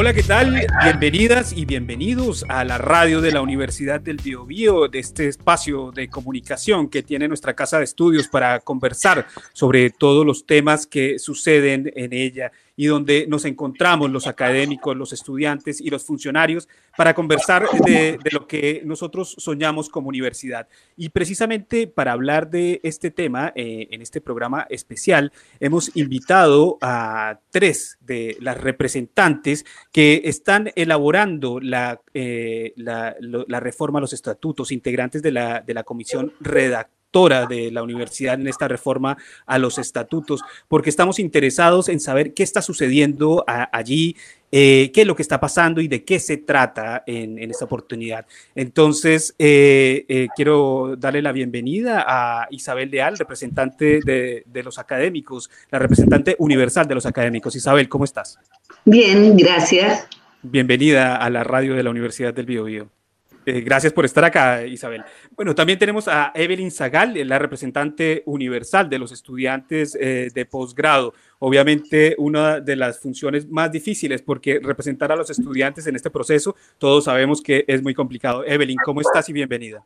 Hola, ¿qué tal? Bienvenidas y bienvenidos a la radio de la Universidad del Biobío, de este espacio de comunicación que tiene nuestra casa de estudios para conversar sobre todos los temas que suceden en ella y donde nos encontramos los académicos, los estudiantes y los funcionarios para conversar de, lo que nosotros soñamos como universidad. Y precisamente para hablar de este tema, eh, en este programa especial, hemos invitado a tres de las representantes que están elaborando la, eh, reforma a los estatutos, integrantes de la, de la comisión redactora de la universidad en esta reforma a los estatutos, porque estamos interesados en saber qué está sucediendo allí, eh, qué es lo que está pasando y de qué se trata en, esta oportunidad. Entonces, eh, eh, quiero darle la bienvenida a Isabel Leal, representante de, de, los académicos, la representante universal de los académicos. Isabel, ¿cómo estás? Bien, gracias. Bienvenida a la radio de la Universidad del Biobío. Eh, gracias por estar acá, Isabel. Bueno, también tenemos a Evelyn Zagal, la representante universal de los estudiantes eh, de posgrado. Obviamente, una de las funciones más difíciles, porque representar a los estudiantes en este proceso, todos sabemos que es muy complicado. Evelyn, ¿cómo estás y bienvenida?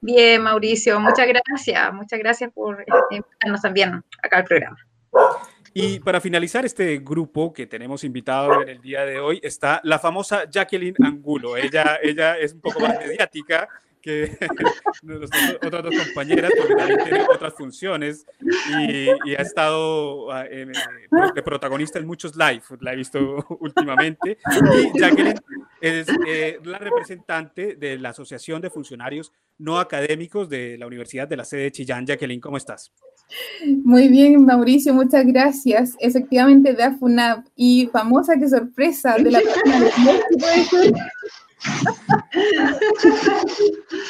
Bien, Mauricio, muchas gracias. Muchas gracias por invitarnos también acá al programa. Y para finalizar este grupo que tenemos invitado en el día de hoy está la famosa Jacqueline Angulo. Ella, ella es un poco más mediática que otras dos compañeras, porque también tiene otras funciones y, ha estado ah, eh, de protagonista en muchos live, la he visto últimamente. Y Jacqueline es eh, la representante de la Asociación de Funcionarios No Académicos de la Universidad de la sede de Chillán. Jacqueline, ¿cómo estás? Muy bien, Mauricio, muchas gracias. Efectivamente, de AFUNAP y famosa, qué sorpresa, de la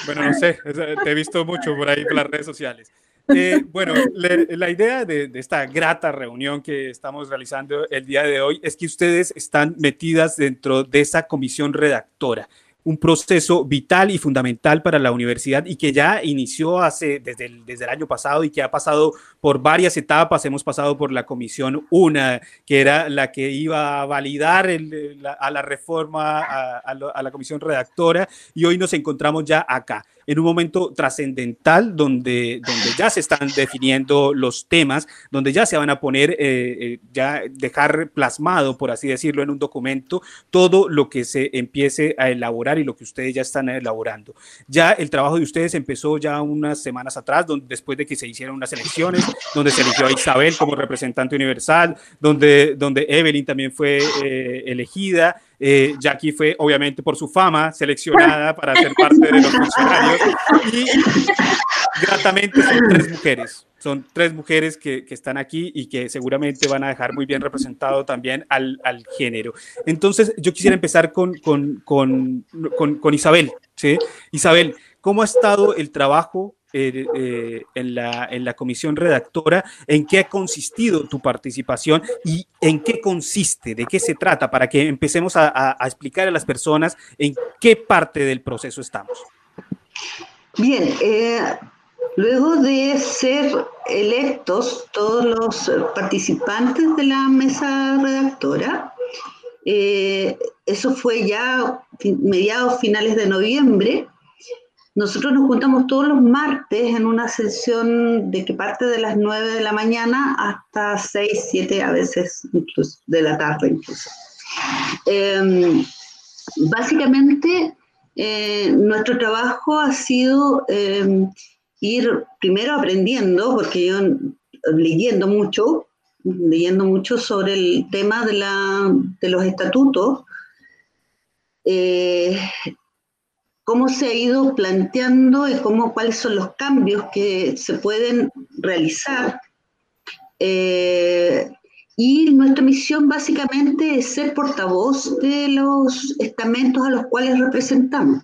Bueno, no sé, te he visto mucho por ahí por las redes sociales. Eh, bueno, la idea de, de, esta grata reunión que estamos realizando el día de hoy es que ustedes están metidas dentro de esa comisión redactora un proceso vital y fundamental para la universidad y que ya inició hace desde el, desde el año pasado y que ha pasado por varias etapas. Hemos pasado por la comisión una, que era la que iba a validar a la reforma a la comisión redactora y hoy nos encontramos ya acá en un momento trascendental donde, donde ya se están definiendo los temas, donde ya se van a poner, eh, eh, ya dejar plasmado, por así decirlo, en un documento todo lo que se empiece a elaborar y lo que ustedes ya están elaborando. Ya el trabajo de ustedes empezó ya unas semanas atrás, donde, después de que se hicieron unas elecciones, donde se eligió a Isabel como representante universal, donde, donde Evelyn también fue eh, elegida. Eh, Jackie fue, obviamente, por su fama, seleccionada para ser parte de los funcionarios. Y gratamente son tres mujeres. Son tres mujeres que, que, están aquí y que seguramente van a dejar muy bien representado también al, al género. Entonces, yo quisiera empezar con, con, con, con Isabel. ¿sí? Isabel, ¿cómo ha estado el trabajo eh, eh, en, la, en la comisión redactora, en qué ha consistido tu participación y en qué consiste, de qué se trata, para que empecemos a, explicar a las personas en qué parte del proceso estamos. Bien, eh, luego de ser electos todos los participantes de la mesa redactora, eso fue ya mediados finales de noviembre, nosotros nos juntamos todos los martes en una sesión de que parte de las 9 de la mañana hasta 6, 7, a veces incluso de la tarde incluso. Em, básicamente, eh, nuestro trabajo ha sido em, ir primero aprendiendo, porque yo leyendo mucho, leyendo mucho sobre el tema de, la, de los estatutos, eh, cómo se ha ido planteando y cómo, cuáles son los cambios que se pueden realizar. Eh, y nuestra misión básicamente es ser portavoz de los estamentos a los cuales representamos.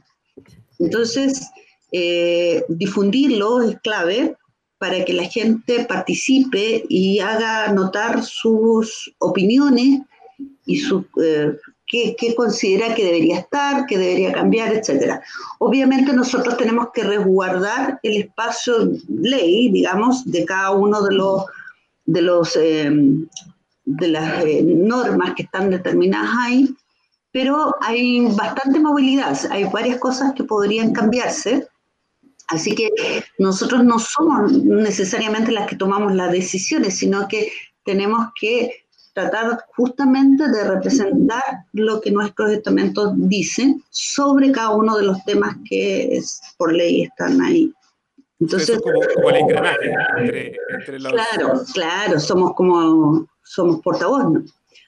Entonces, eh, difundirlo es clave para que la gente participe y haga notar sus opiniones y sus eh, qué, considera que debería estar, que debería cambiar, etc. Obviamente nosotros tenemos que resguardar el espacio ley, digamos, de cada uno de los de los em, de las eh, normas que están determinadas ahí pero hay bastante movilidad, hay varias cosas que podrían cambiarse. Así que nosotros no somos necesariamente las que tomamos las decisiones, sino que tenemos que tratar justamente de representar lo que nuestros estamentos dicen sobre cada uno de los temas que por ley están ahí. Entonces, como, el engranaje entre, los... Claro, claro, somos como, somos portavoz,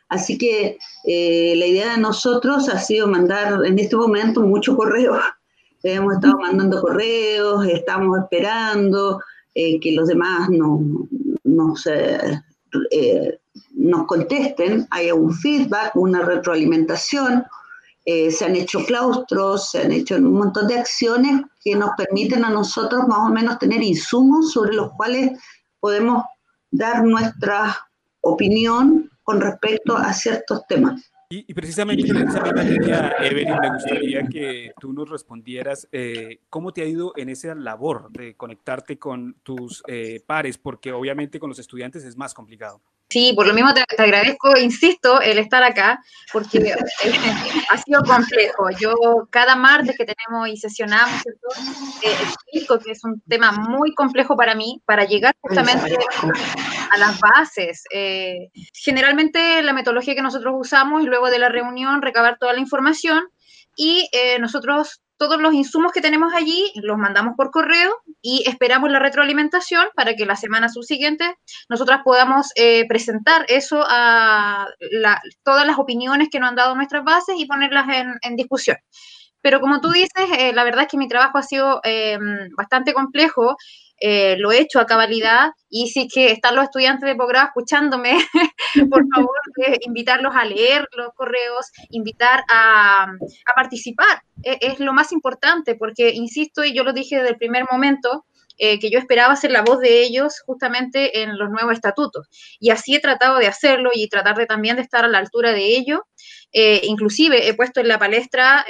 Así que eh, la idea de nosotros ha sido mandar en este momento mucho correo. Hemos estado mandando correos, estamos esperando eh, que los demás no, no se, eh, nos contesten, haya un feedback, una retroalimentación. se han hecho claustros, se han hecho un montón de acciones que nos permiten a nosotros más o menos tener insumos sobre los cuales podemos dar nuestra opinión con respecto a ciertos temas. Y, precisamente en Evelyn, me gustaría que tú nos respondieras eh, cómo te ha ido en esa labor de conectarte con tus eh, pares, porque obviamente con los estudiantes es más complicado. Sí, por lo mismo te, agradezco, insisto, el estar acá, porque eh, ha sido complejo. Yo cada martes que tenemos y sesionamos, eh, explico que es un tema muy complejo para mí, para llegar justamente a las bases. Eh, generalmente la metodología que nosotros usamos es luego de la reunión recabar toda la información y nosotros todos los insumos que tenemos allí los mandamos por correo y esperamos la retroalimentación para que la semana subsiguiente nosotras podamos eh, presentar eso a todas las opiniones que nos han dado nuestras bases y ponerlas en, discusión. Pero como tú dices, eh, la verdad es que mi trabajo ha sido eh, bastante complejo eh, lo he hecho a cabalidad y si que están los estudiantes de posgrado escuchándome, por favor, eh, invitarlos a leer los correos, invitar a, participar. E, es lo más importante porque, insisto, y yo lo dije desde el primer momento, eh, que yo esperaba ser la voz de ellos justamente en los nuevos estatutos. Y así he tratado de hacerlo y tratar de también de estar a la altura de ello. inclusive he puesto en la palestra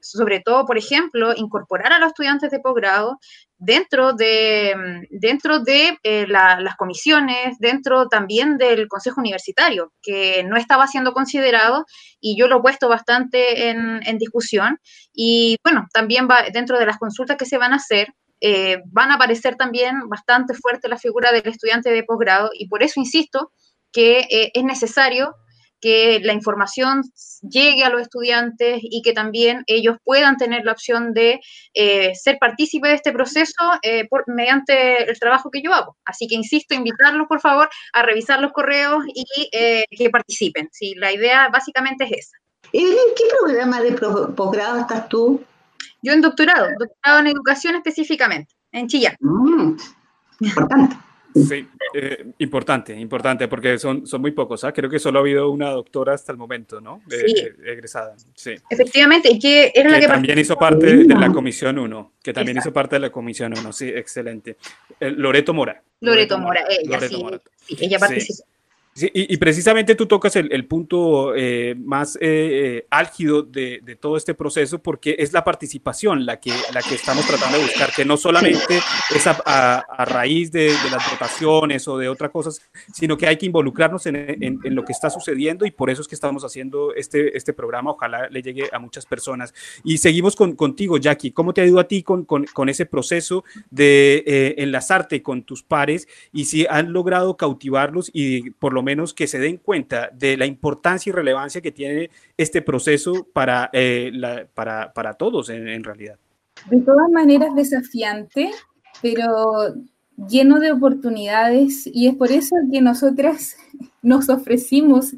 sobre todo, por ejemplo, incorporar a los estudiantes de posgrado dentro de, dentro de eh, las comisiones, dentro también del Consejo Universitario, que no estaba siendo considerado y yo lo he puesto bastante en, discusión. Y bueno, también va dentro de las consultas que se van a hacer. Eh, van a aparecer también bastante fuerte la figura del estudiante de posgrado y por eso insisto que eh, es necesario que la información llegue a los estudiantes y que también ellos puedan tener la opción de eh, ser partícipe de este proceso eh, por, mediante el trabajo que yo hago. Así que insisto, invitarlos por favor a revisar los correos y eh, que participen. Sí, la idea básicamente es esa. ¿En qué programa de posgrado estás tú? Yo en doctorado, doctorado en educación específicamente, en Chillán. Mm, importante. Sí, eh, importante, importante, porque son, son muy pocos. ¿ah? Creo que solo ha habido una doctora hasta el momento, ¿no? sí. egresada. Sí. Efectivamente, y que era la que, también hizo parte de la Comisión 1, que también hizo parte de la Comisión 1, sí, excelente. Loreto Mora. Loreto, Mora, ella, sí, ella participó y, precisamente tú tocas el, punto eh, más eh, eh, álgido de, todo este proceso porque es la participación la que, la que estamos tratando de buscar, que no solamente es a, raíz de, las votaciones o de otras cosas, sino que hay que involucrarnos en, lo que está sucediendo y por eso es que estamos haciendo este, este programa. Ojalá le llegue a muchas personas. Y seguimos con, contigo, Jackie. ¿Cómo te ha ido a ti con, con ese proceso de enlazarte con tus pares y si han logrado cautivarlos y por lo menos menos que se den cuenta de la importancia y relevancia que tiene este proceso para, eh, para, para, todos en, en realidad. De todas maneras desafiante, pero lleno de oportunidades y es por eso que nosotras nos ofrecimos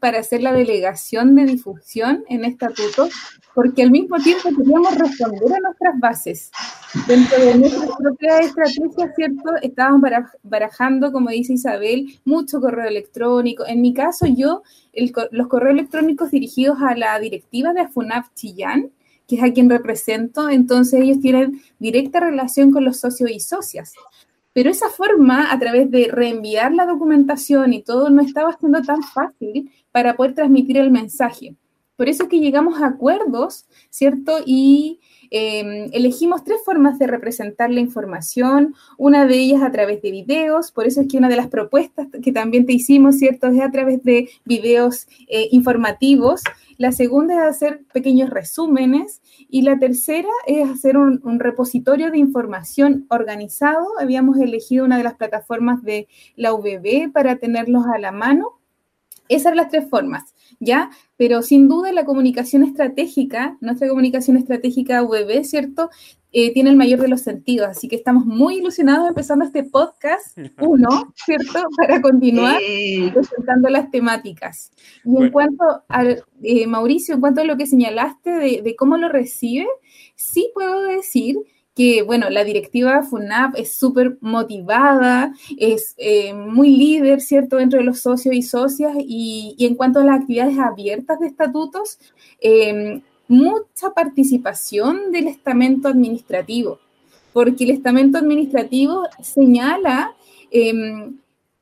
para hacer la delegación de difusión en estatuto, porque al mismo tiempo queríamos responder a nuestras bases. Dentro de nuestra propia estrategia, ¿cierto? Estábamos barajando, como dice Isabel, mucho correo electrónico. En mi caso, yo, los correos electrónicos dirigidos a la directiva de AFUNAF Chillán, que es a quien represento, entonces ellos tienen directa relación con los socios y socias. Pero esa forma, a través de reenviar la documentación y todo, no estaba siendo tan fácil para poder transmitir el mensaje. Por eso es que llegamos a acuerdos, ¿cierto? Y Em, elegimos tres formas de representar la información, una de ellas a través de videos, por eso es que una de las propuestas que también te hicimos, ¿cierto?, es a través de videos eh, informativos. La segunda es hacer pequeños resúmenes y la tercera es hacer un, repositorio de información organizado. Habíamos elegido una de las plataformas de la UBB para tenerlos a la mano. Esas son las tres formas. ¿Ya? Pero sin duda la comunicación estratégica, nuestra comunicación estratégica web, ¿cierto? Eh, tiene el mayor de los sentidos, así que estamos muy ilusionados empezando este podcast uno, ¿cierto? Para continuar presentando las temáticas. Y en cuanto a, eh, Mauricio, en cuanto a lo que señalaste de, de cómo lo recibe, sí puedo decir que, bueno, la directiva FUNAP es súper motivada, es eh, muy líder, ¿cierto?, dentro de los socios y socias, y, en cuanto a las actividades abiertas de estatutos, em, mucha participación del estamento administrativo, porque el estamento administrativo señala em,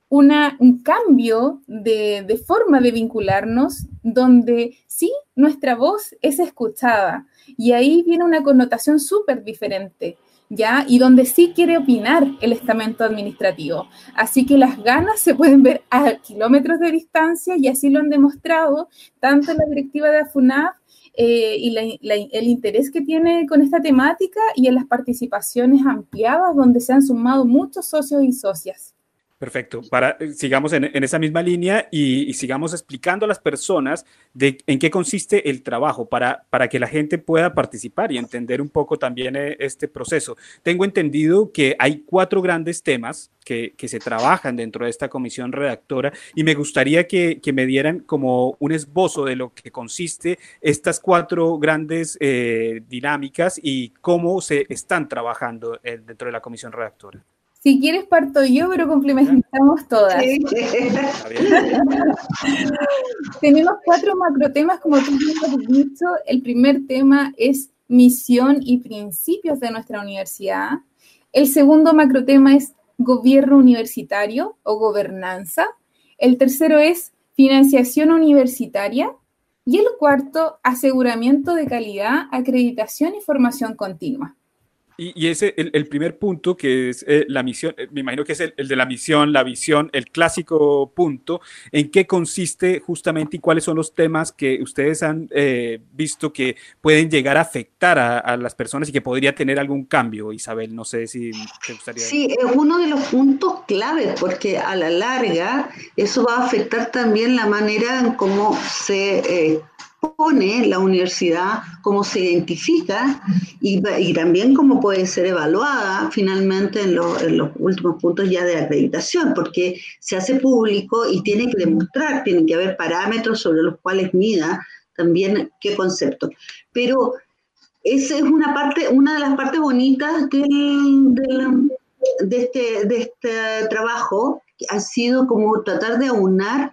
una, un cambio de, forma de vincularnos donde sí, nuestra voz es escuchada, y ahí viene una connotación súper diferente, ¿ya? Y donde sí quiere opinar el estamento administrativo. Así que las ganas se pueden ver a kilómetros de distancia y así lo han demostrado tanto la directiva de AFUNAF eh, y el interés que tiene con esta temática y en las participaciones ampliadas donde se han sumado muchos socios y socias. Perfecto. Para, eh, sigamos en, esa misma línea y, sigamos explicando a las personas en qué consiste el trabajo para, para que la gente pueda participar y entender un poco también eh, este proceso. Tengo entendido que hay cuatro grandes temas que, se trabajan dentro de esta comisión redactora y me gustaría que, me dieran como un esbozo de lo que consiste estas cuatro grandes eh, dinámicas y cómo se están trabajando dentro de la comisión redactora. Si quieres parto yo, pero complementamos todas. Tenemos cuatro macrotemas, como tú has dicho. El primer tema es misión y principios de nuestra universidad. El segundo macrotema es gobierno universitario o gobernanza. El tercero es financiación universitaria. Y el cuarto, aseguramiento de calidad, acreditación y formación continua. Y, ese, el, el, primer punto que es eh, la misión, eh, me imagino que es el, de la misión, la visión, el clásico punto, ¿en qué consiste justamente y cuáles son los temas que ustedes han eh, visto que pueden llegar a afectar a, las personas y que podría tener algún cambio, Isabel? No sé si te gustaría. Sí, es uno de los puntos claves, porque a la larga eso va a afectar también la manera en cómo se pone la universidad, cómo se identifica y, también cómo puede ser evaluada finalmente en, los últimos puntos ya de acreditación, porque se hace público y tiene que demostrar, tienen que haber parámetros sobre los cuales mida también qué concepto. Pero esa es una parte, una de las partes bonitas del, de, este, de este trabajo, ha sido como tratar de aunar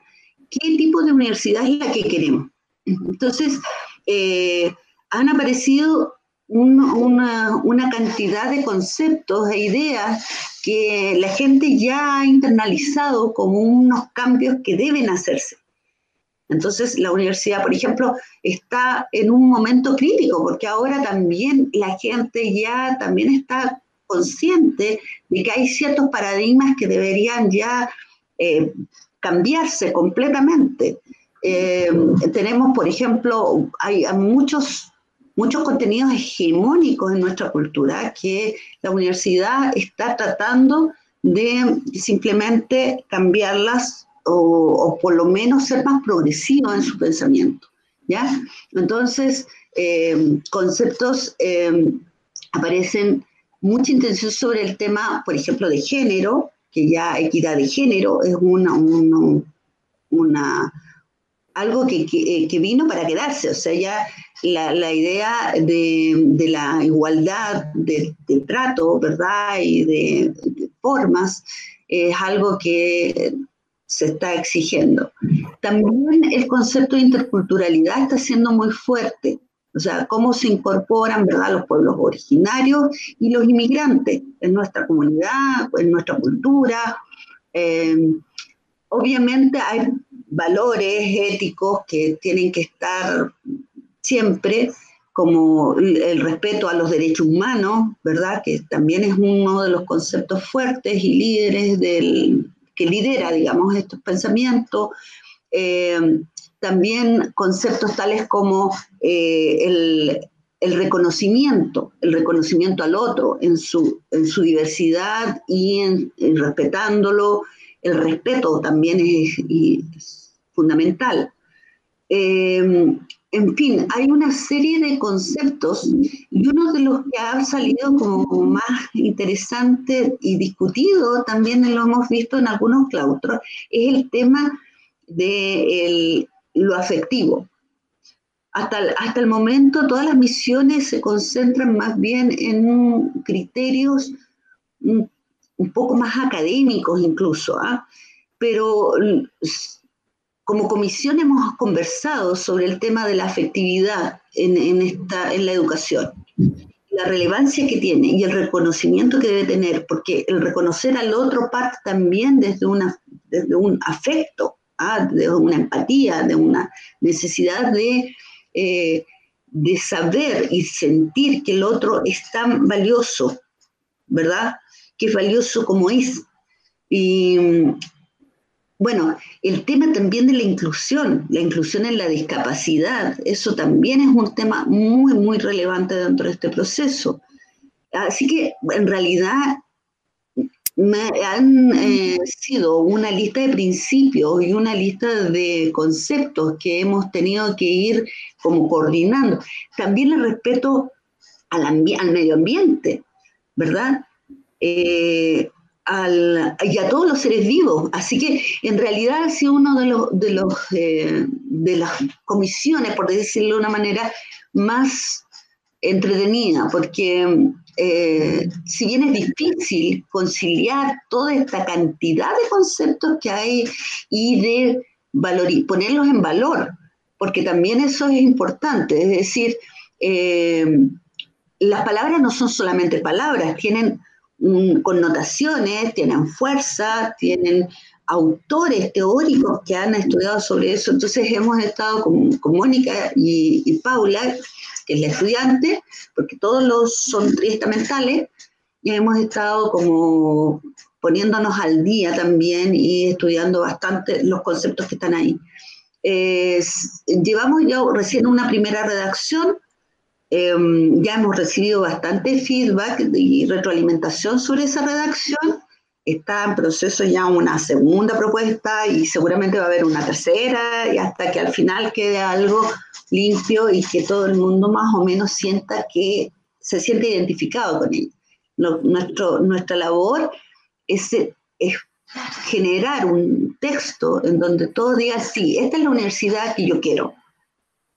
qué tipo de universidad es la que queremos. Entonces, eh, han aparecido una, cantidad de conceptos e ideas que la gente ya ha internalizado como unos cambios que deben hacerse. Entonces, la universidad, por ejemplo, está en un momento crítico porque ahora también la gente ya también está consciente de que hay ciertos paradigmas que deberían ya eh, cambiarse completamente. Eh, tenemos, por ejemplo, hay, muchos, muchos contenidos hegemónicos en nuestra cultura que la universidad está tratando de simplemente cambiarlas o, por lo menos ser más progresivo en su pensamiento. ¿ya? Entonces, eh, conceptos eh, aparecen mucha intención sobre el tema, por ejemplo, de género, que ya equidad de género es una, una, una algo que, eh, que, vino para quedarse, o sea, ya la, la idea de, de, la igualdad de, trato, ¿verdad? Y de, formas es algo que se está exigiendo. También el concepto de interculturalidad está siendo muy fuerte, o sea, cómo se incorporan, ¿verdad?, los pueblos originarios y los inmigrantes en nuestra comunidad, en nuestra cultura. Eh, obviamente hay valores éticos que tienen que estar siempre, como el respeto a los derechos humanos, ¿verdad? Que también es uno de los conceptos fuertes y líderes del, que lidera, digamos, estos pensamientos. Eh, también conceptos tales como eh, el, reconocimiento, el reconocimiento al otro en su, en su diversidad y respetándolo. El respeto también es, fundamental. Eh, en fin, hay una serie de conceptos y uno de los que ha salido como más interesante y discutido, también lo hemos visto en algunos claustros, es el tema de lo afectivo. Hasta, hasta el momento todas las misiones se concentran más bien en criterios poco más académicos incluso, ¿ah? pero como comisión hemos conversado sobre el tema de la afectividad en, esta, en la educación, la relevancia que tiene y el reconocimiento que debe tener, porque el reconocer al otro parte también desde, una, desde un afecto, ¿ah? de una empatía, de una necesidad de, eh, de saber y sentir que el otro es tan valioso, ¿verdad? Que es valioso como es. Y, bueno, el tema también de la inclusión, la inclusión en la discapacidad, eso también es un tema muy, muy relevante dentro de este proceso. Así que en realidad han eh, sido una lista de principios y una lista de conceptos que hemos tenido que ir como coordinando. También el respeto al medio ambiente, ¿verdad? Eh, y a todos los seres vivos. Así que en realidad ha sido uno de, los, de, los, eh, de las comisiones, por decirlo de una manera, más entretenida, porque eh, si bien es difícil conciliar toda esta cantidad de conceptos que hay y de ponerlos en valor, porque también eso es importante, es decir, eh, las palabras no son solamente palabras, tienen connotaciones, tienen fuerza, tienen autores teóricos que han estudiado sobre eso. Entonces hemos estado con, Mónica y, Paula, que es la estudiante, porque todos los son triestamentales, y hemos estado como poniéndonos al día también y estudiando bastante los conceptos que están ahí. llevamos ya recién una primera redacción Em, ya hemos recibido bastante feedback y retroalimentación sobre esa redacción. Está en proceso ya una segunda propuesta y seguramente va a haber una tercera y hasta que al final quede algo limpio y que todo el mundo más o menos sienta que se siente identificado con él. nuestro, nuestra labor es, es generar un texto en donde todo diga, sí, esta es la universidad que yo quiero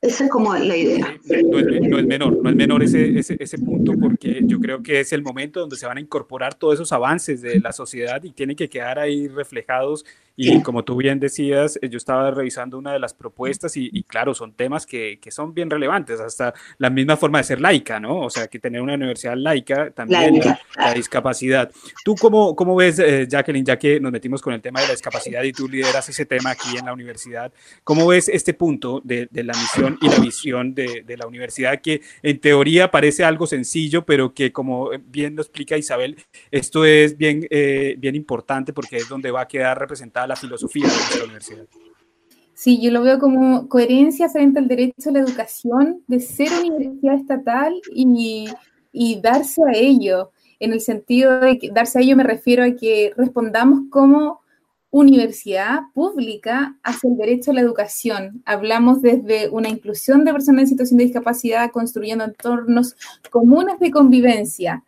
esa es como la idea. No es, menor, no es menor ese, ese, ese, punto porque yo creo que es el momento donde se van a incorporar todos esos avances de la sociedad y tienen que quedar ahí reflejados y como tú bien decías, eh, yo estaba revisando una de las propuestas y, claro, son temas que, que, son bien relevantes, hasta la misma forma de ser laica, ¿no? O sea, que tener una universidad laica también, La, discapacidad. ¿Tú cómo, cómo ves, eh, Jacqueline, ya que nos metimos con el tema de la discapacidad y tú lideras ese tema aquí en la universidad, ¿cómo ves este punto de, de la misión y la visión de, de, la universidad que en teoría parece algo sencillo, pero que como bien lo explica Isabel, esto es bien, eh, bien importante porque es donde va a quedar representada la filosofía de nuestra universidad. Sí, yo lo veo como coherencia frente al derecho a la educación de ser universidad estatal y, y darse a ello. En el sentido de que darse a ello me refiero a que respondamos como universidad pública hacia el derecho a la educación. Hablamos desde una inclusión de personas en situación de discapacidad, construyendo entornos comunes de convivencia,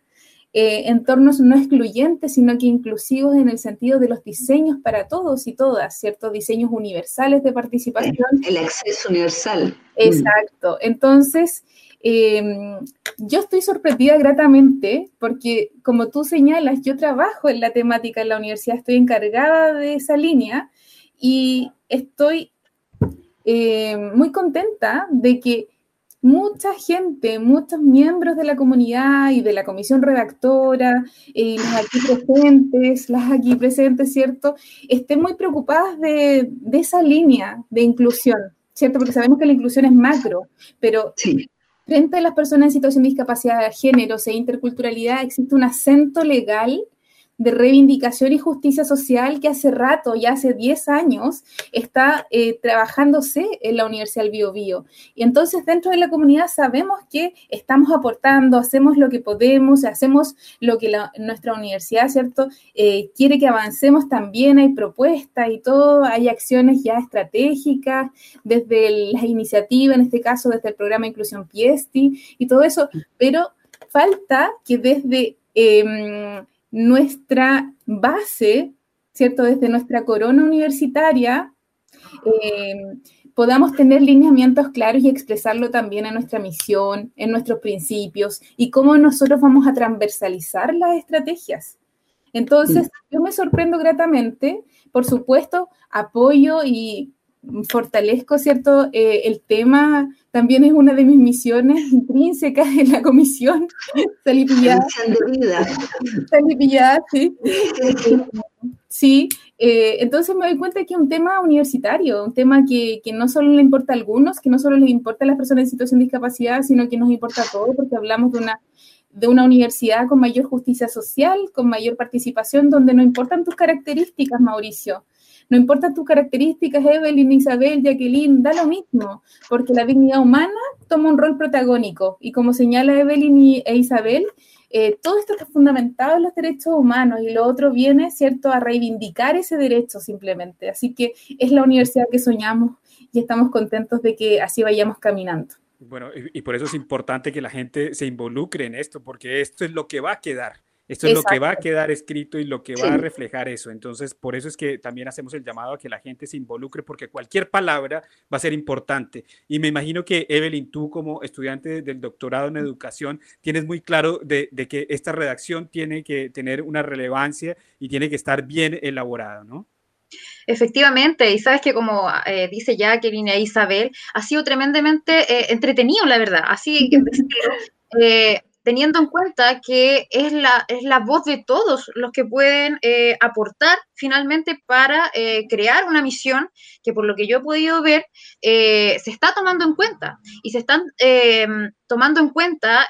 eh, entornos no excluyentes, sino que inclusivos en el sentido de los diseños para todos y todas, ¿cierto? Diseños universales de participación. El acceso universal. Exacto. Entonces, em, yo estoy sorprendida gratamente porque, como tú señalas, yo trabajo en la temática en la universidad, estoy encargada de esa línea y estoy eh, muy contenta de que mucha gente, muchos miembros de la comunidad y de la comisión redactora, eh, las aquí presentes, las aquí presentes, ¿cierto? Estén muy preocupadas de, esa línea de inclusión, ¿cierto? Porque sabemos que la inclusión es macro, pero frente a las personas en situación de discapacidad de género e interculturalidad existe un acento legal de reivindicación y justicia social que hace rato, ya hace 10 años, está eh, trabajándose en la Universidad del Bio, Bio Y entonces dentro de la comunidad sabemos que estamos aportando, hacemos lo que podemos, hacemos lo que nuestra universidad, ¿cierto? Eh, quiere que avancemos también, hay propuestas y todo, hay acciones ya estratégicas desde la iniciativa, en este caso desde el programa Inclusión Piesti y todo eso, pero falta que desde... Em, nuestra base, ¿cierto? Desde nuestra corona universitaria, eh, podamos tener lineamientos claros y expresarlo también en nuestra misión, en nuestros principios y cómo nosotros vamos a transversalizar las estrategias. Entonces, yo me sorprendo gratamente, por supuesto, apoyo y fortalezco, ¿cierto? Eh, el tema también es una de mis misiones intrínsecas en la comisión. Salí pillada. Salí pillada, sí. Sí, eh, entonces me doy cuenta que es un tema universitario, un tema que, que, no solo le importa a algunos, que no solo les importa a las personas en situación de discapacidad, sino que nos importa a todos, porque hablamos de una, de una universidad con mayor justicia social, con mayor participación, donde no importan tus características, Mauricio, no importa tus características, Evelyn, Isabel, Jacqueline, da lo mismo, porque la dignidad humana toma un rol protagónico. Y como señala Evelyn e Isabel, eh, todo esto está fundamentado en los derechos humanos y lo otro viene, ¿cierto?, a reivindicar ese derecho simplemente. Así que es la universidad que soñamos y estamos contentos de que así vayamos caminando. Bueno, y por eso es importante que la gente se involucre en esto, porque esto es lo que va a quedar. Esto es lo que va a quedar escrito y lo que va a reflejar eso. Entonces, por eso es que también hacemos el llamado a que la gente se involucre, porque cualquier palabra va a ser importante. Y me imagino que, Evelyn, tú como estudiante del doctorado en educación, tienes muy claro de, que esta redacción tiene que tener una relevancia y tiene que estar bien elaborada, ¿no? Efectivamente, y sabes que como eh, dice Jacqueline e Isabel, ha sido tremendamente eh, entretenido, la verdad. Así que eh, teniendo en cuenta que es la, es la voz de todos los que pueden eh, aportar finalmente para eh, crear una misión que por lo que yo he podido ver eh, se está tomando en cuenta. Y se están tomando en cuenta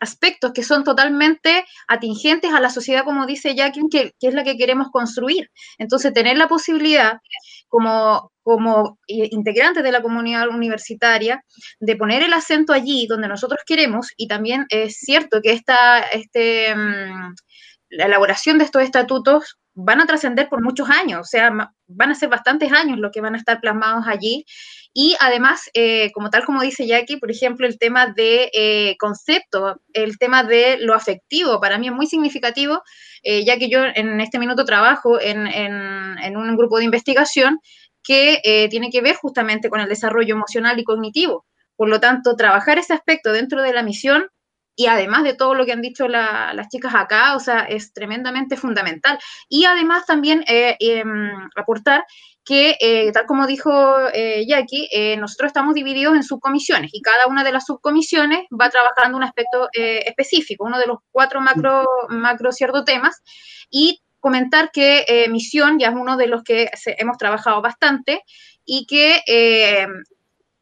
aspectos que son totalmente atingentes a la sociedad, como dice Jacqueline, que, es la que queremos construir. Entonces, tener la posibilidad como, como integrantes de la comunidad universitaria, de poner el acento allí donde nosotros queremos, y también es cierto que esta, este, mm, la elaboración de estos estatutos van a trascender por muchos años, o sea, van a ser bastantes años los que van a estar plasmados allí. Y además, eh, como tal como dice Jackie, por ejemplo, el tema de eh, concepto, el tema de lo afectivo, para mí es muy significativo, eh, ya que yo en este minuto trabajo en, en un grupo de investigación que eh, tiene que ver justamente con el desarrollo emocional y cognitivo. Por lo tanto, trabajar ese aspecto dentro de la misión y además de todo lo que han dicho las chicas acá, o sea, es tremendamente fundamental. Y además también eh, em, aportar que, eh, tal como dijo Jackie, nosotros estamos divididos en subcomisiones y cada una de las subcomisiones va trabajando un aspecto específico, uno de los cuatro macro, macro temas, y comentar que eh, Misión ya es uno de los que hemos trabajado bastante y que eh,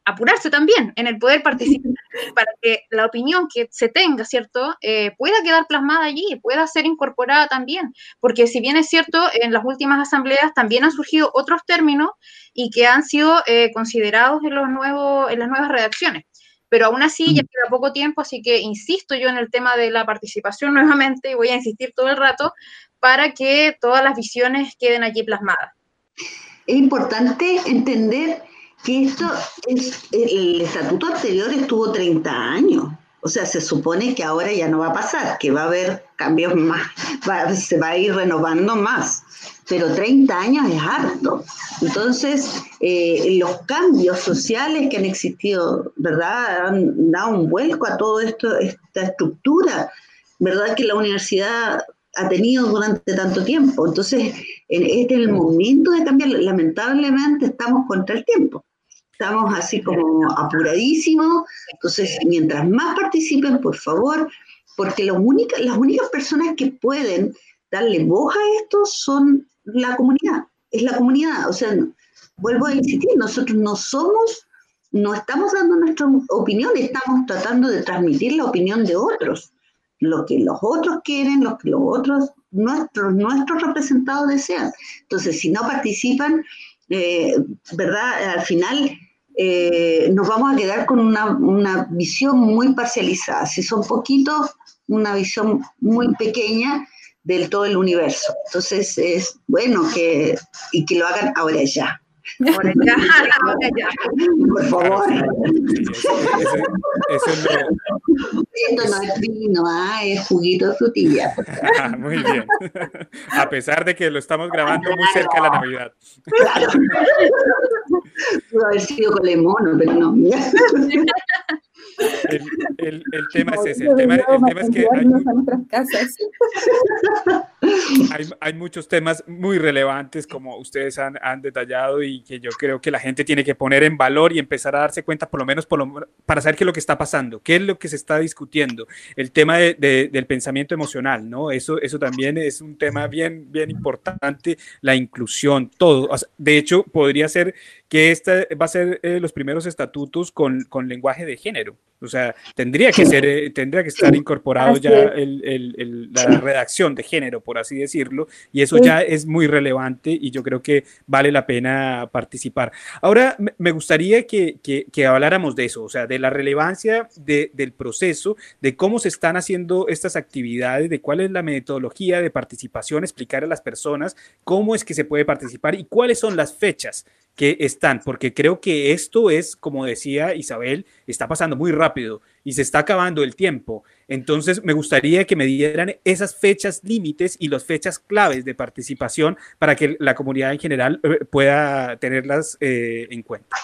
apurarse también en el poder participar para que la opinión que se tenga, ¿cierto?, eh, pueda quedar plasmada allí, pueda ser incorporada también, porque si bien es cierto, en las últimas asambleas también han surgido otros términos y que han sido considerados en, los nuevos, en las nuevas redacciones pero aún así ya queda poco tiempo, así que insisto yo en el tema de la participación nuevamente y voy a insistir todo el rato para que todas las visiones queden allí plasmadas. Es importante entender que esto es, el estatuto anterior estuvo 30 años. O sea, se supone que ahora ya no va a pasar, que va a haber cambios más, se va a ir renovando más, pero 30 años es harto. Entonces, eh, los cambios sociales que han existido, ¿verdad? Han dado un vuelco a todo esto, esta estructura, ¿verdad? Que la universidad ha tenido durante tanto tiempo. Entonces, este es el momento de cambiar. Lamentablemente estamos contra el tiempo. Estamos así como apuradísimos. Entonces, mientras más participen, por favor, porque las únicas, las únicas personas que pueden darle voz a esto son la comunidad. Es la comunidad. O sea, vuelvo a insistir, nosotros no somos, no estamos dando nuestra opinión, estamos tratando de transmitir la opinión de otros, lo que los otros quieren, lo que los otros, nuestros, nuestros representados desean. Entonces, si no participan, eh, ¿verdad? Al final eh, nos vamos a quedar con una, una, visión muy parcializada. Si son poquitos, una visión muy pequeña del todo el universo. Entonces es bueno que, y que lo hagan ahora ya. Ahora ya, ahora ya. Por favor. Esto no es vino, ¿ah? es juguito de frutilla. muy bien. A pesar de que lo estamos grabando muy cerca de la Navidad. Claro. Pudo haber sido con limón, pero no. El, el, tema es ese. El tema, el tema es que hay, hay, muchos temas muy relevantes, como ustedes han, han, detallado, y que yo creo que la gente tiene que poner en valor y empezar a darse cuenta, por lo menos por lo, para saber qué es lo que está pasando, qué es lo que se está discutiendo. El tema de, de, del pensamiento emocional, ¿no? Eso, eso también es un tema bien, bien importante, la inclusión, todo. de hecho, podría ser que esta va a ser eh, los primeros estatutos con, con, lenguaje de género. O sea, tendría que ser, eh, tendría que estar incorporado ya el, el, la redacción de género, por así decirlo, y eso ya es muy relevante y yo creo que vale la pena participar. Ahora, me gustaría que, que, que habláramos de eso, o sea, de la relevancia de, del proceso, de cómo se están haciendo estas actividades, de cuál es la metodología de participación, explicar a las personas cómo es que se puede participar y cuáles son las fechas que están, porque creo que esto es, como decía Isabel, está pasando muy rápido y se está acabando el tiempo. Entonces, me gustaría que me dieran esas fechas límites y las fechas claves de participación para que la comunidad en general eh, pueda tenerlas eh, en cuenta.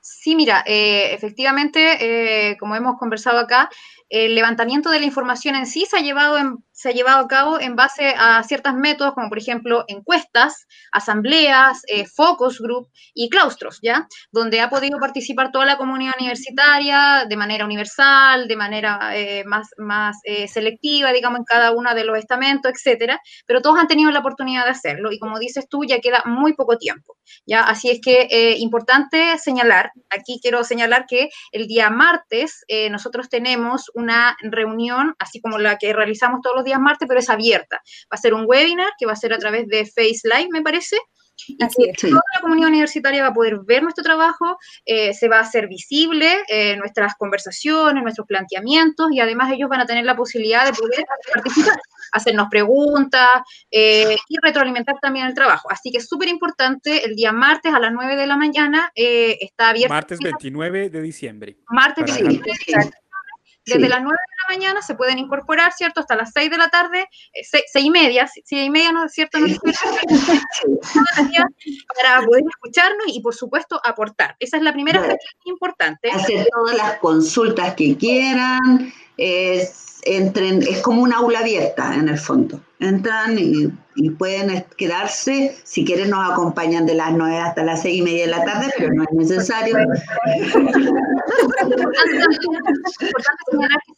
Sí, mira, eh, efectivamente, como hemos conversado acá, el levantamiento de la información en sí se ha llevado en se ha llevado a cabo en base a ciertos métodos, como por ejemplo encuestas, asambleas, eh, focus group y claustros, ¿ya? Donde ha podido participar toda la comunidad universitaria de manera universal, de manera eh, más, más eh, selectiva, digamos, en cada uno de los estamentos, etcétera, pero todos han tenido la oportunidad de hacerlo y como dices tú, ya queda muy poco tiempo, ¿ya? Así es que importante señalar, aquí quiero señalar que el día martes nosotros tenemos una reunión, así como la que realizamos todos los días, días martes, pero es abierta. Va a ser un webinar que va a ser a través de Face Live, me parece, y que toda la comunidad universitaria va a poder ver nuestro trabajo, eh, se va a hacer visible eh, nuestras conversaciones, nuestros planteamientos y además ellos van a tener la posibilidad de poder participar, hacernos preguntas eh, y retroalimentar también el trabajo. Así que es súper importante, el día martes a las 9 de la mañana está abierto. Martes 29 de diciembre. Martes 29, desde las 9 de la mañana se pueden incorporar, ¿cierto? Hasta las 6 de la tarde, 6, eh, y media, 6 y media, ¿no es cierto? No es para poder escucharnos y, por supuesto, aportar. Esa es la primera bueno, importante. Hacer todas las consultas que quieran, es entren, es como un aula abierta en el fondo. Entran y, pueden quedarse, si quieren nos acompañan de las 9 hasta las 6 y media de la tarde, pero no es necesario.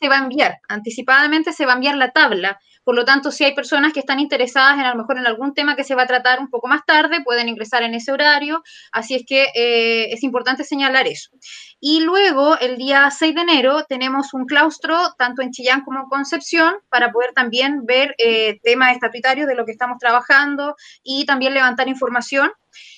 Se va a enviar, anticipadamente se va a enviar la tabla por lo tanto, si hay personas que están interesadas en a lo mejor en algún tema que se va a tratar un poco más tarde, pueden ingresar en ese horario. Así es que eh, es importante señalar eso. Y luego, el día 6 de enero, tenemos un claustro tanto en Chillán como en Concepción para poder también ver eh, temas estatutarios de lo que estamos trabajando y también levantar información.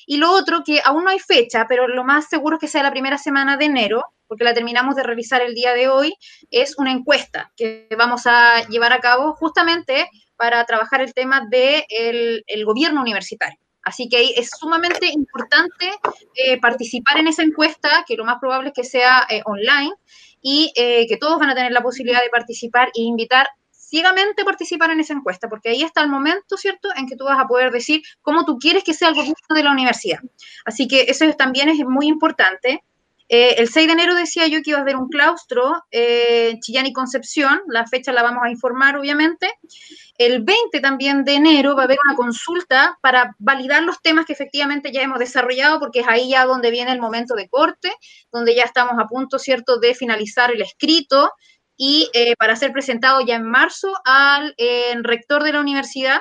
Y lo otro, que aún no hay fecha, pero lo más seguro es que sea la primera semana de enero, porque la terminamos de revisar el día de hoy, es una encuesta que vamos a llevar a cabo justamente para trabajar el tema del de el gobierno universitario. Así que es sumamente importante eh, participar en esa encuesta, que lo más probable es que sea eh, online, y eh, que todos van a tener la posibilidad de participar e invitar ciegamente participar en esa encuesta, porque ahí está el momento, ¿cierto?, en que tú vas a poder decir cómo tú quieres que sea el gobierno de la universidad. Así que eso también es muy importante. Eh, el 6 de enero decía yo que iba a haber un claustro eh, Chillán y Concepción, la fecha la vamos a informar obviamente. El 20 también de enero va a haber una consulta para validar los temas que efectivamente ya hemos desarrollado, porque es ahí ya donde viene el momento de corte, donde ya estamos a punto, ¿cierto?, de finalizar el escrito y eh, para ser presentado ya en marzo al rector de la universidad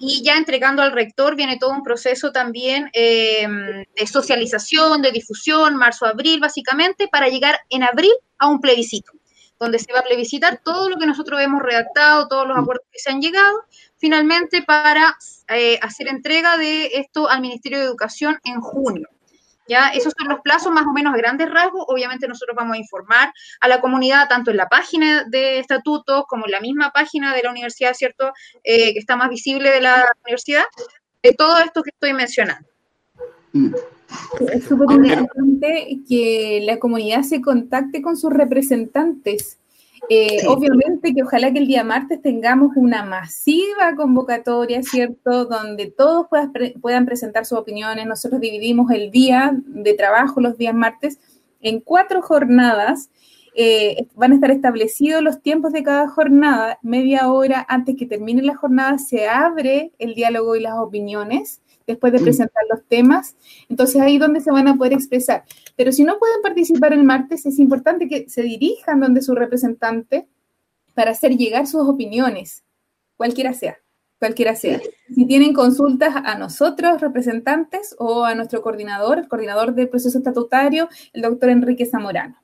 y ya entregando al rector viene todo un proceso también eh, de socialización, de difusión, marzo-abril básicamente, para llegar en abril a un plebiscito, donde se va a plebiscitar todo lo que nosotros hemos redactado, todos los acuerdos que se han llegado, finalmente para eh, hacer entrega de esto al Ministerio de Educación en junio. ¿Ya? Esos son los plazos más o menos a grandes rasgos. Obviamente nosotros vamos a informar a la comunidad tanto en la página de estatutos como en la misma página de la universidad, ¿cierto? Eh, que está más visible de la universidad, de todo esto que estoy mencionando. Es súper importante que la comunidad se contacte con sus representantes eh, obviamente que ojalá que el día martes tengamos una masiva convocatoria, ¿cierto? Donde todos puedan presentar sus opiniones. Nosotros dividimos el día de trabajo, los días martes, en cuatro jornadas. Eh, van a estar establecidos los tiempos de cada jornada. Media hora antes que termine la jornada se abre el diálogo y las opiniones después de mm. presentar los temas. Entonces ahí es donde se van a poder expresar. Pero si no pueden participar el martes, es importante que se dirijan donde su representante para hacer llegar sus opiniones, cualquiera sea, cualquiera sea. Si tienen consultas a nosotros, representantes, o a nuestro coordinador, el coordinador del proceso estatutario, el doctor Enrique Zamorano.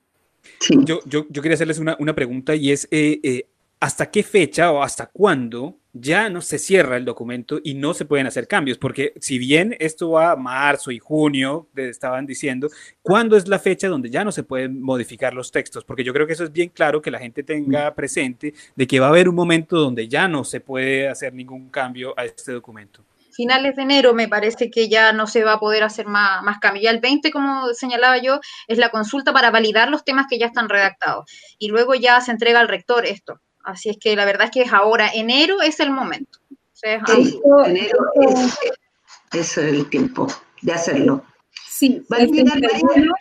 Yo, yo, yo, quería hacerles una, una pregunta y es, eh, eh, ¿hasta qué fecha o hasta cuándo ya no se cierra el documento y no se pueden hacer cambios, porque si bien esto va a marzo y junio, estaban diciendo, ¿cuándo es la fecha donde ya no se pueden modificar los textos? Porque yo creo que eso es bien claro que la gente tenga presente de que va a haber un momento donde ya no se puede hacer ningún cambio a este documento. Finales de enero me parece que ya no se va a poder hacer más, más cambio. Ya el 20, como señalaba yo, es la consulta para validar los temas que ya están redactados. Y luego ya se entrega al rector esto. Así es que la verdad es que es ahora, enero es el momento. enero es, el tiempo de hacerlo. Sí, el 31,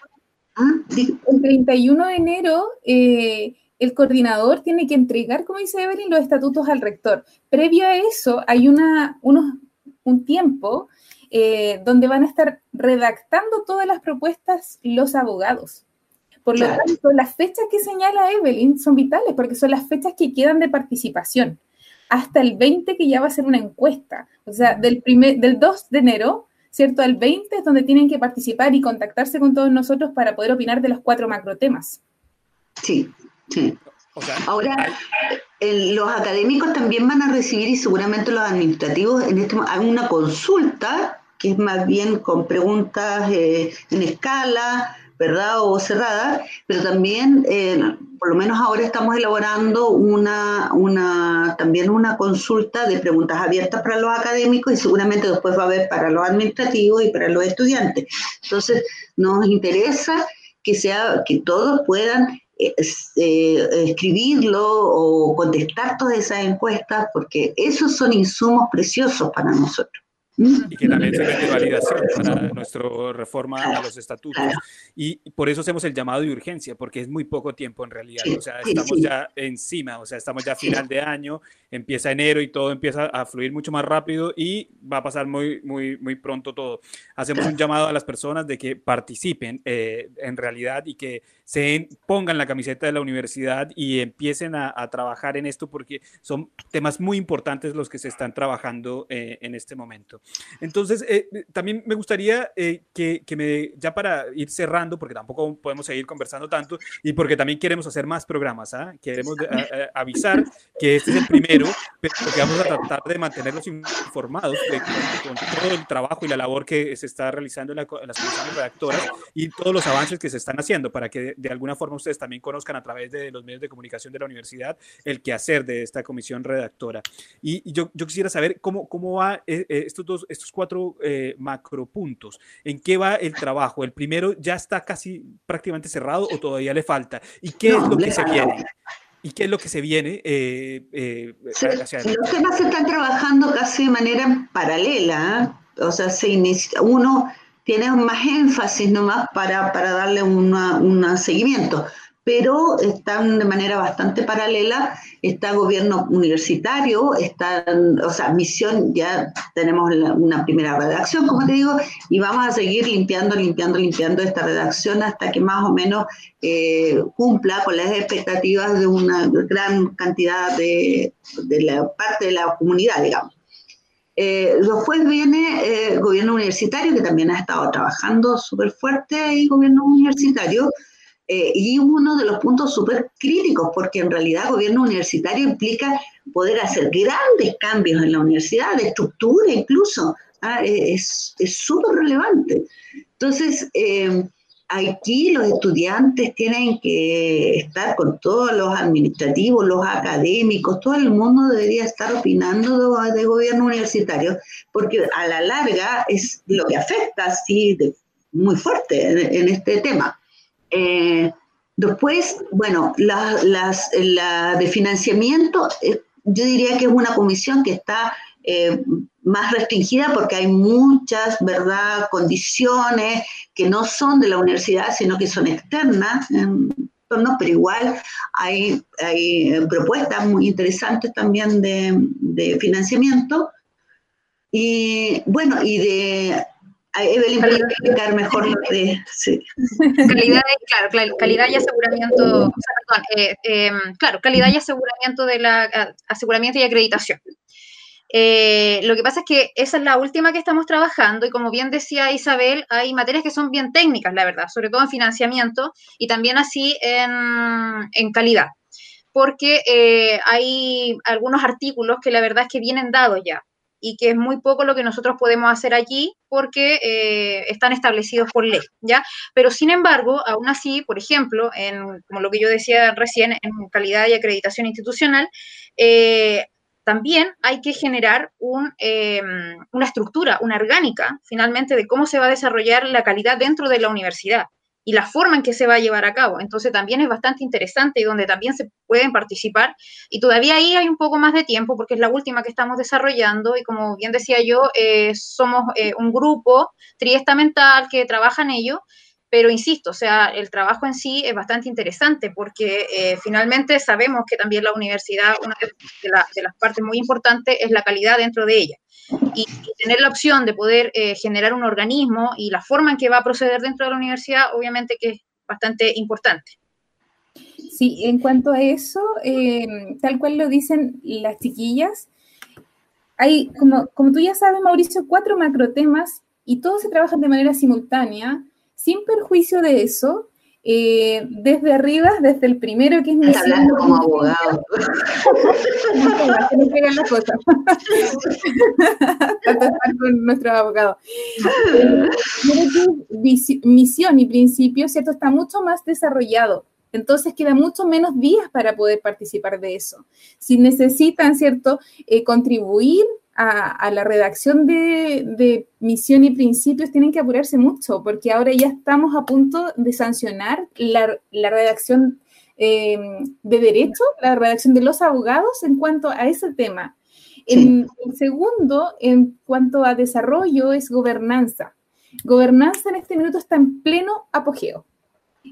¿Ah? el 31 de enero eh, el coordinador tiene que entregar, como dice Evelyn, los estatutos al rector. Previo a eso hay una, unos, un tiempo eh, donde van a estar redactando todas las propuestas los abogados. Por lo tanto, las fechas que señala Evelyn son vitales porque son las fechas que quedan de participación. Hasta el 20 que ya va a ser una encuesta. O sea, del, primer, del 2 de enero, ¿cierto? Al 20 es donde tienen que participar y contactarse con todos nosotros para poder opinar de los cuatro macrotemas. Sí, sí. Ahora, los académicos también van a recibir y seguramente los administrativos en este una consulta que es más bien con preguntas eh, en escala, ¿verdad? O cerrada, pero también, eh, por lo menos ahora estamos elaborando una, una, también una consulta de preguntas abiertas para los académicos y seguramente después va a haber para los administrativos y para los estudiantes. Entonces, nos interesa que, sea, que todos puedan eh, eh, escribirlo o contestar todas esas encuestas, porque esos son insumos preciosos para nosotros. Y que también se de validación para nuestra reforma a los estatutos. Y por eso hacemos el llamado de urgencia, porque es muy poco tiempo en realidad. O sea, estamos ya encima, o sea, estamos ya a final de año, empieza enero y todo empieza a fluir mucho más rápido y va a pasar muy, muy, muy pronto todo. Hacemos un llamado a las personas de que participen eh, en realidad y que se pongan la camiseta de la universidad y empiecen a, trabajar en esto porque son temas muy importantes los que se están trabajando eh, en este momento. Entonces, eh, también me gustaría que, que, me, ya para ir cerrando, porque tampoco podemos seguir conversando tanto y porque también queremos hacer más programas, ¿ah? queremos avisar que este es el primero pero que vamos a tratar de mantenerlos informados de, con, todo el trabajo y la labor que se está realizando en, las comisiones redactoras y todos los avances que se están haciendo para que de, alguna forma ustedes también conozcan a través de los medios de comunicación de la universidad el quehacer de esta comisión redactora. Y, yo, yo, quisiera saber cómo, cómo va eh, eh, estos, dos, estos cuatro eh, macropuntos, en qué va el trabajo. El primero ya está casi prácticamente cerrado o todavía le falta. ¿Y qué es lo que se viene? ¿Y qué es lo que se viene eh, eh, Los temas se están trabajando casi de manera paralela. ¿eh? O sea, se inicia, uno tiene más énfasis nomás para, para darle un seguimiento pero están de manera bastante paralela. Está gobierno universitario, está, o sea, misión, ya tenemos una primera redacción, como te digo, y vamos a seguir limpiando, limpiando, limpiando esta redacción hasta que más o menos eh, cumpla con las expectativas de una gran cantidad de, la parte de la comunidad, digamos. Eh, después viene el gobierno universitario, que también ha estado trabajando súper fuerte ahí, gobierno universitario, y uno de los puntos súper críticos, porque en realidad gobierno universitario implica poder hacer grandes cambios en la universidad, de estructura incluso, ¿ah? es súper relevante. Entonces, aquí los estudiantes tienen que estar con todos los administrativos, los académicos, todo el mundo debería estar opinando de, gobierno universitario, porque a la larga es lo que afecta así muy fuerte en, este tema. Eh, después, bueno, la, la de financiamiento, eh, yo diría que es una comisión que está eh, más restringida porque hay muchas, ¿verdad?, condiciones que no son de la universidad, sino que son externas, pero igual hay, hay propuestas muy interesantes también de, financiamiento. Y bueno, y de Evelyn puede explicar mejor lo de calidad, claro, calidad y aseguramiento, perdón, eh, em, claro, calidad y aseguramiento de la aseguramiento y acreditación. Eh, lo que pasa es que esa es la última que estamos trabajando y como bien decía Isabel, hay materias que son bien técnicas, la verdad, sobre todo en financiamiento y también así en, calidad, porque eh, hay algunos artículos que la verdad es que vienen dados ya y que es muy poco lo que nosotros podemos hacer allí porque eh, están establecidos por ley, ¿ya? Pero sin embargo, aún así, por ejemplo, en, como lo que yo decía recién, en calidad y acreditación institucional, eh, también hay que generar em, una estructura, una orgánica, finalmente, de cómo se va a desarrollar la calidad dentro de la universidad y la forma en que se va a llevar a cabo. Entonces también es bastante interesante y donde también se pueden participar. Y todavía ahí hay un poco más de tiempo porque es la última que estamos desarrollando y como bien decía yo, eh, somos eh, un grupo triestamental que trabaja en ello pero insisto, o sea, el trabajo en sí es bastante interesante porque eh, finalmente sabemos que también la universidad, una de, las partes muy importantes es la calidad dentro de ella. Y, tener la opción de poder eh, generar un organismo y la forma en que va a proceder dentro de la universidad, obviamente que es bastante importante. Sí, en cuanto a eso, eh, tal cual lo dicen las chiquillas, hay, como, como tú ya sabes, Mauricio, cuatro macrotemas y todos se trabajan de manera simultánea sin perjuicio de eso, eh, desde arriba, desde el primero que es mi... hablando como abogado. no pegan las cosas. con nuestro abogado. misión y principio, ¿cierto? Está mucho más desarrollado. Entonces queda mucho menos días para poder participar de eso. Si necesitan, ¿cierto?, eh, contribuir a, la redacción de, misión y principios tienen que apurarse mucho, porque ahora ya estamos a punto de sancionar la, redacción eh, de derecho, la redacción de los abogados en cuanto a ese tema. el segundo, en cuanto a desarrollo, es gobernanza. Gobernanza en este minuto está en pleno apogeo.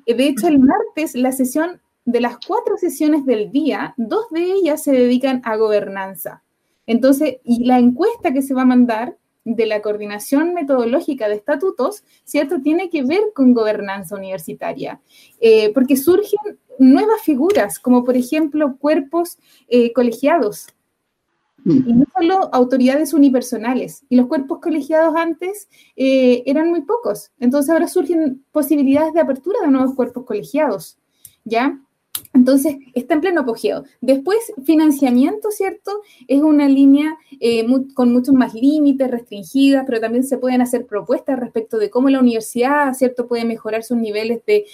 De hecho, el martes, la sesión de las cuatro sesiones del día, dos de ellas se dedican a gobernanza. Entonces, y la encuesta que se va a mandar de la coordinación metodológica de estatutos, ¿cierto? Tiene que ver con gobernanza universitaria, eh, porque surgen nuevas figuras, como por ejemplo cuerpos eh, colegiados, mm. y no solo autoridades unipersonales. Y los cuerpos colegiados antes eh, eran muy pocos. Entonces ahora surgen posibilidades de apertura de nuevos cuerpos colegiados, ¿ya? Entonces, está en pleno apogeo. Después, financiamiento, ¿cierto? Es una línea eh, con muchos más límites, restringidas, pero también se pueden hacer propuestas respecto de cómo la universidad, ¿cierto?, puede mejorar sus niveles de,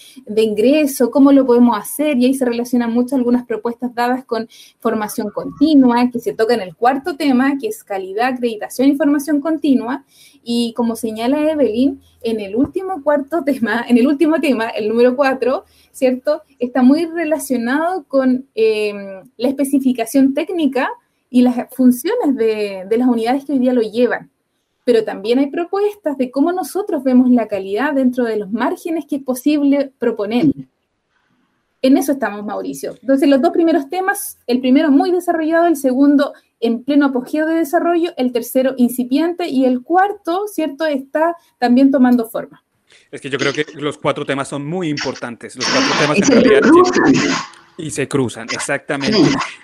ingreso, cómo lo podemos hacer, y ahí se relacionan mucho algunas propuestas dadas con formación continua, que se toca en el cuarto tema, que es calidad, acreditación y formación continua, y como señala Evelyn, en el último cuarto tema, en el último tema, el número cuatro, ¿cierto? Está muy relacionado con eh, la especificación técnica y las funciones de, de las unidades que hoy día lo llevan. Pero también hay propuestas de cómo nosotros vemos la calidad dentro de los márgenes que es posible proponer. En eso estamos, Mauricio. Entonces, los dos primeros temas, el primero muy desarrollado, el segundo en pleno apogeo de desarrollo, el tercero incipiente y el cuarto, ¿cierto?, está también tomando forma. Es que yo creo que los cuatro temas son muy importantes. Los cuatro temas en realidad. Y se cruzan, exactamente.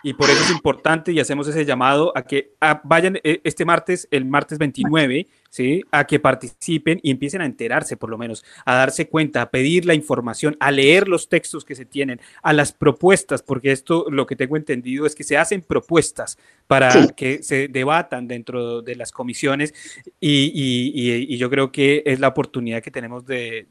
Y por eso es importante y hacemos ese llamado a que vayan eh, este martes, el martes 29, ¿sí? A que participen y empiecen a enterarse, por lo menos, a darse cuenta, a pedir la información, a leer los textos que se tienen, a las propuestas, porque esto lo que tengo entendido es que se hacen propuestas para que se debatan dentro de las comisiones y, yo creo que es la oportunidad que tenemos de,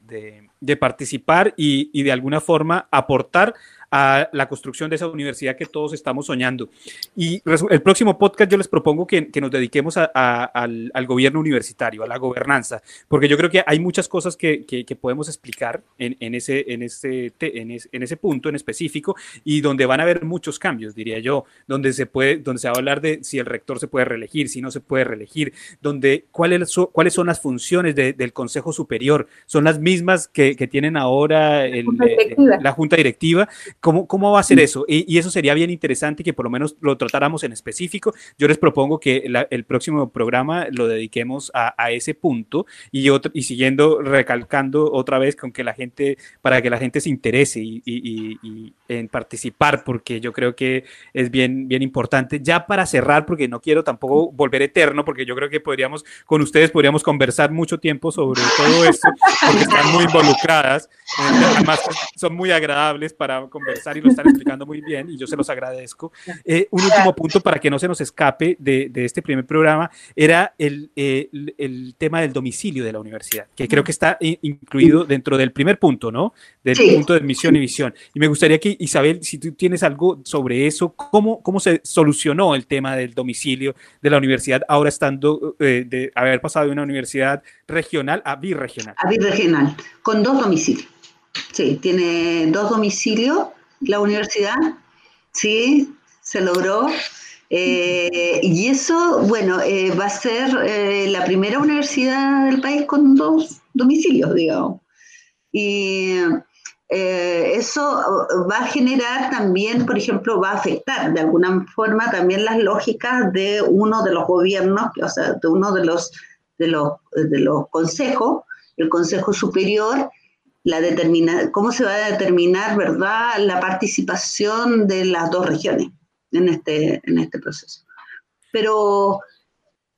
participar y de alguna forma aportar a la construcción de esa universidad que todos estamos soñando. Y el próximo podcast yo les propongo que, nos dediquemos al, gobierno universitario, a la gobernanza, porque yo creo que hay muchas cosas que, podemos explicar en, ese, en, ese, en, ese punto en específico y donde van a haber muchos cambios, diría yo, donde se, puede, donde se va a hablar de si el rector se puede reelegir, si no se puede reelegir, donde cuáles son, cuáles son las funciones del Consejo Superior, son las mismas que, tienen ahora la Junta Directiva ¿Cómo, va a ser eso? Y, eso sería bien interesante que por lo menos lo tratáramos en específico. Yo les propongo que el próximo programa lo dediquemos a, ese punto y, y siguiendo, recalcando otra vez con que la gente, para que la gente se interese y, en participar, porque yo creo que es bien, bien importante. Ya para cerrar, porque no quiero tampoco volver eterno, porque yo creo que podríamos, con ustedes podríamos conversar mucho tiempo sobre todo esto, porque están muy involucradas. Además, son muy agradables para conversar y lo están explicando muy bien y yo se los agradezco. Eh, un último punto para que no se nos escape de, de este primer programa era el, el, tema del domicilio de la universidad, que creo que está incluido dentro del primer punto, ¿no? Del punto de misión y visión. Y me gustaría que, Isabel, si tú tienes algo sobre eso, ¿cómo, cómo se solucionó el tema del domicilio de la universidad ahora estando, eh, de haber pasado de una universidad regional a birregional? A birregional, con dos domicilios. Sí, tiene dos domicilios la universidad, sí, se logró. Eh, y eso, bueno, eh, va a ser eh, la primera universidad del país con dos domicilios, digamos. Y eso va a generar también, por ejemplo, va a afectar de alguna forma también las lógicas de uno de los gobiernos, o sea, de uno de los, de los, de los consejos, el Consejo Superior, la determina, cómo se va a determinar, ¿verdad?, la participación de las dos regiones en este, en este proceso. Pero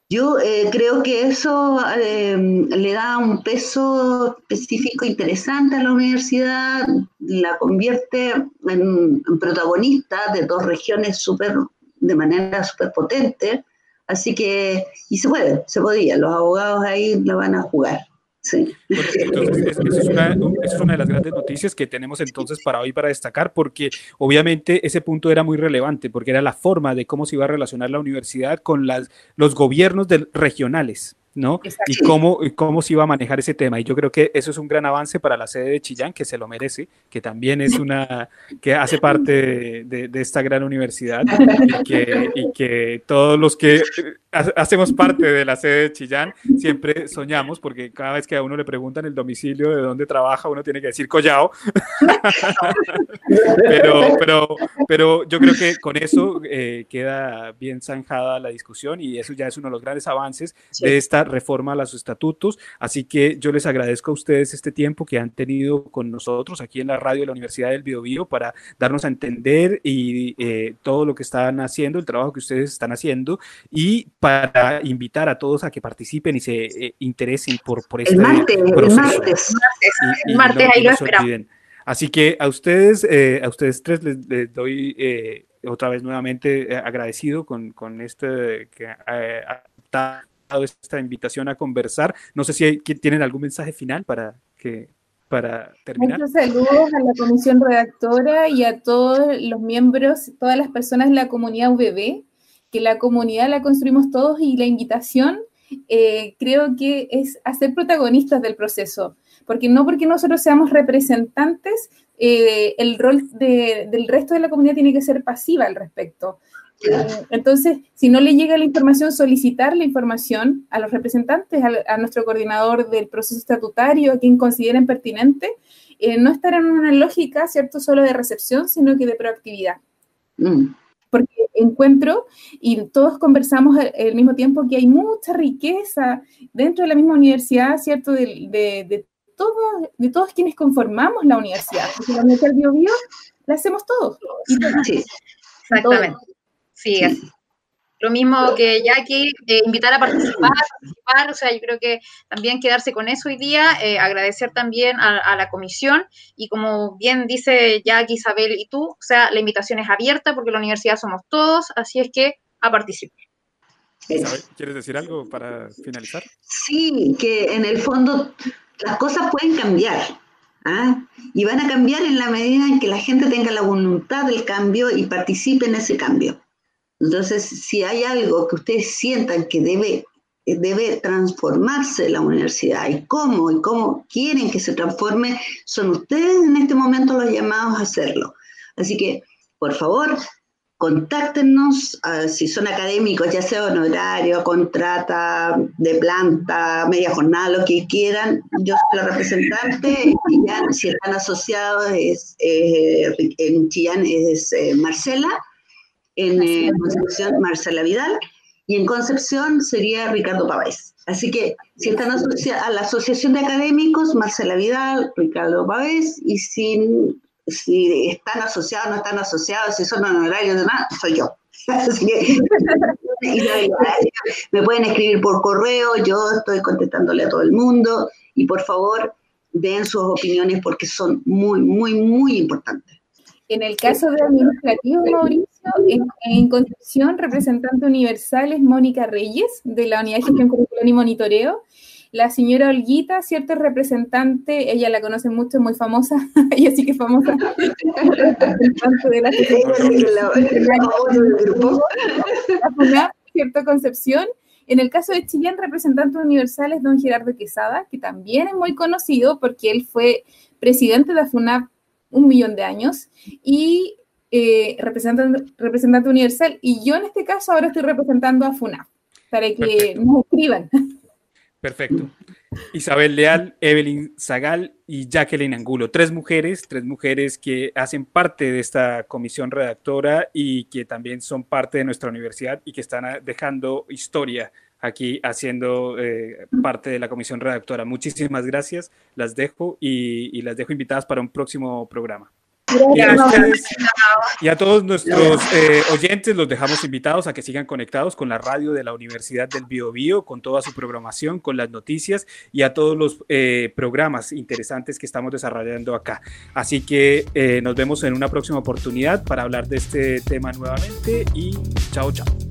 yo eh, creo que eso em, le da un peso específico interesante a la universidad, la convierte en, protagonista de dos regiones super, de manera súper potente. Así que, y se puede, se podía, los abogados ahí la van a jugar. Entonces, es, una, de las grandes noticias que tenemos entonces para hoy para destacar, porque obviamente ese punto era muy relevante, porque era la forma de cómo se iba a relacionar la universidad con las, los gobiernos regionales. ¿No? Y cómo, cómo se iba a manejar ese tema. Y yo creo que eso es un gran avance para la sede de Chillán, que se lo merece, que también es una, que hace parte de, de, esta gran universidad y que, y que, todos los que hacemos parte de la sede de Chillán siempre soñamos, porque cada vez que a uno le preguntan el domicilio de dónde trabaja, uno tiene que decir Collao. pero, pero, pero yo creo que con eso eh, queda bien zanjada la discusión y eso ya es uno de los grandes avances de esta reforma a los estatutos. Así que yo les agradezco a ustedes este tiempo que han tenido con nosotros aquí en la radio de la Universidad del Biobío para darnos a entender y eh, todo lo que están haciendo, el trabajo que ustedes están haciendo y para invitar a todos a que participen y se eh, interesen por, por este el martes, proceso. El martes, el martes ahí lo esperamos. Así que a ustedes, eh, a ustedes tres les, doy otra vez nuevamente agradecido con, con este que esta invitación a conversar. No sé si tienen algún mensaje final para que para terminar. Muchos saludos a la comisión redactora y a todos los miembros, todas las personas de la comunidad VB, que la comunidad la construimos todos y la invitación eh, creo que es hacer protagonistas del proceso, porque no porque nosotros seamos representantes, eh, el rol del resto de la comunidad tiene que ser pasiva al respecto. Entonces, si no le llega la información, solicitar la información a los representantes, a, nuestro coordinador del proceso estatutario, a quien consideren pertinente, eh, no estar en una lógica, ¿cierto?, solo de recepción, sino que de proactividad. Mm. Porque encuentro, y todos conversamos al, mismo tiempo, que hay mucha riqueza dentro de la misma universidad, ¿cierto?, de, de, de, de todos quienes conformamos la universidad. Porque la Universidad del Bio, la hacemos todos. Sí, exactamente. Sí, Lo mismo que Jackie, eh, invitar a participar, participar, o sea, yo creo que también quedarse con eso hoy día, eh, agradecer también a, la comisión y como bien dice Jackie, Isabel y tú, o sea, la invitación es abierta porque la universidad somos todos, así es que a participar. Isabel, ¿quieres decir algo para finalizar? Sí, que en el fondo las cosas pueden cambiar. ¿ah? Y van a cambiar en la medida en que la gente tenga la voluntad del cambio y participe en ese cambio. Entonces, si hay algo que ustedes sientan que debe, debe transformarse la universidad y cómo y cómo quieren que se transforme, son ustedes en este momento los llamados a hacerlo. Así que, por favor, contáctenos, ah, si son académicos, ya sea honorario, contrata, de planta, media jornada, lo que quieran. Yo soy la representante si están asociados, es, eh, en Chillán es eh, Marcela, en eh, Concepción Marcela Vidal y en Concepción sería Ricardo Pavés. Así que si están asociados a la Asociación de Académicos, Marcela Vidal, Ricardo Pavés, y sin si están asociados, no están asociados, si son honorarios o demás, soy yo. me pueden escribir por correo, yo estoy contestándole a todo el mundo y por favor den sus opiniones porque son muy, muy, muy importantes. En el caso de administrativo, Mauricio, en, Concepción, representante universal es Mónica Reyes, de la Unidad de Gestión Curricular y Monitoreo, la señora Olguita, cierto representante, ella la conoce mucho, muy famosa, ella sí que es famosa, de la, la cierto Concepción. En el caso de Chillán, representante universal es don Gerardo Quesada, que también es muy conocido porque él fue presidente de la FUNAP un millón de años. Y eh, representante, representante universal. Y yo en este caso ahora estoy representando a FUNAP para que nos escriban. Perfecto. Isabel Leal, Evelyn Zagal y Jacqueline Angulo. Tres mujeres, tres mujeres que hacen parte de esta comisión redactora y que también son parte de nuestra universidad y que están dejando historia aquí haciendo eh, parte de la comisión redactora. Muchísimas gracias, las dejo y las dejo invitadas para un próximo programa. Y a, todos nuestros eh, oyentes los dejamos invitados a que sigan conectados con la radio de la Universidad del Bio, con toda su programación, con las noticias y a todos los eh, programas interesantes que estamos desarrollando acá. Así que eh, nos vemos en una próxima oportunidad para hablar de este tema nuevamente y chao, chao.